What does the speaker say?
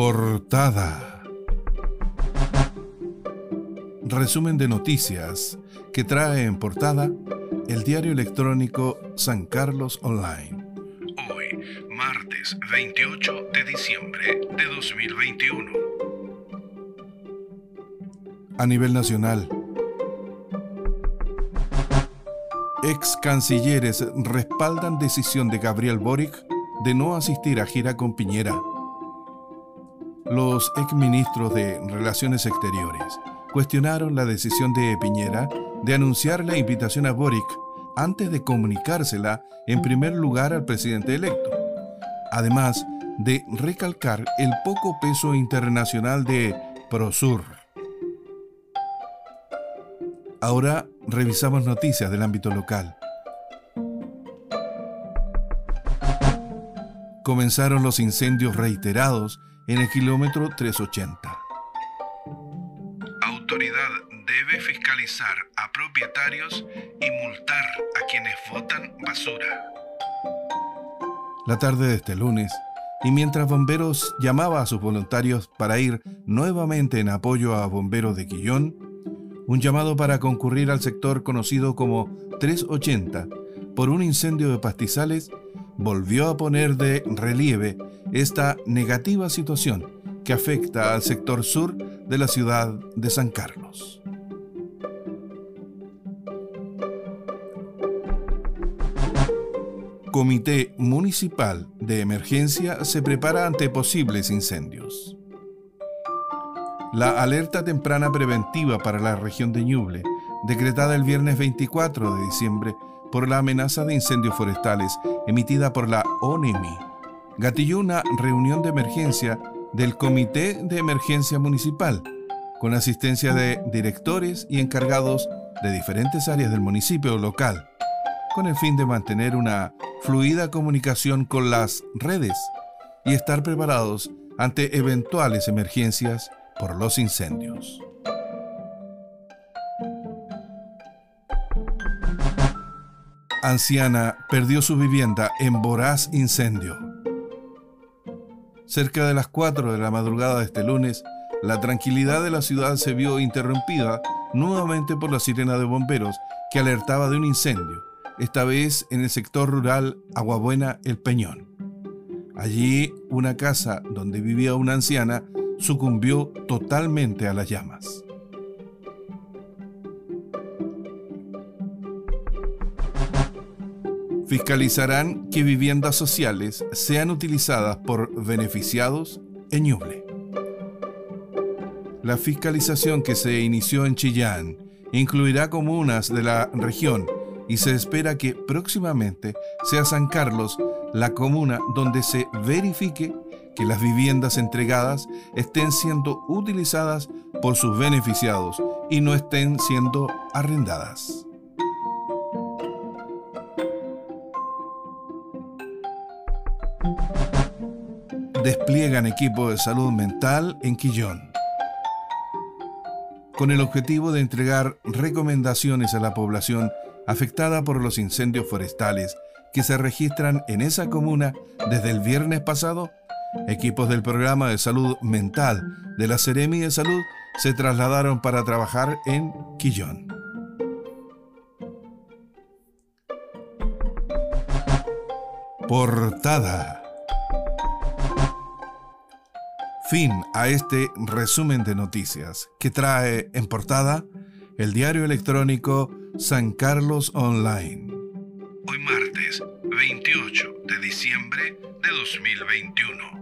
Portada. Resumen de noticias que trae en portada el diario electrónico San Carlos Online. Hoy, martes 28 de diciembre de 2021. A nivel nacional, ex cancilleres respaldan decisión de Gabriel Boric de no asistir a gira con Piñera. Los exministros de Relaciones Exteriores cuestionaron la decisión de Piñera de anunciar la invitación a Boric antes de comunicársela en primer lugar al presidente electo, además de recalcar el poco peso internacional de Prosur. Ahora revisamos noticias del ámbito local. Comenzaron los incendios reiterados en el kilómetro 380. Autoridad debe fiscalizar a propietarios y multar a quienes botan basura. La tarde de este lunes, y mientras bomberos llamaba a sus voluntarios para ir nuevamente en apoyo a bomberos de Quillón, un llamado para concurrir al sector conocido como 380 por un incendio de pastizales volvió a poner de relieve esta negativa situación que afecta al sector sur de la ciudad de San Carlos. Comité Municipal de Emergencia se prepara ante posibles incendios. La alerta temprana preventiva para la región de Ñuble, decretada el viernes 24 de diciembre por la amenaza de incendios forestales emitida por la ONEMI, gatilló una reunión de emergencia del Comité de Emergencia Municipal, con asistencia de directores y encargados de diferentes áreas del municipio local, con el fin de mantener una fluida comunicación con las redes y estar preparados ante eventuales emergencias por los incendios. Anciana perdió su vivienda en voraz incendio. Cerca de las 4 de la madrugada de este lunes, la tranquilidad de la ciudad se vio interrumpida nuevamente por la sirena de bomberos que alertaba de un incendio, esta vez en el sector rural Aguabuena El Peñón. Allí, una casa donde vivía una anciana sucumbió totalmente a las llamas. Fiscalizarán que viviendas sociales sean utilizadas por beneficiados en Ñuble. La fiscalización que se inició en Chillán incluirá comunas de la región y se espera que próximamente sea San Carlos la comuna donde se verifique que las viviendas entregadas estén siendo utilizadas por sus beneficiados y no estén siendo arrendadas. Despliegan equipo de salud mental en Quillón con el objetivo de entregar recomendaciones a la población afectada por los incendios forestales que se registran en esa comuna desde el viernes pasado Equipos del programa de salud mental de la Seremi de Salud se trasladaron para trabajar en Quillón. Portada. Fin a este resumen de noticias que trae en portada el diario electrónico San Carlos Online. Hoy martes 28 de diciembre de 2021.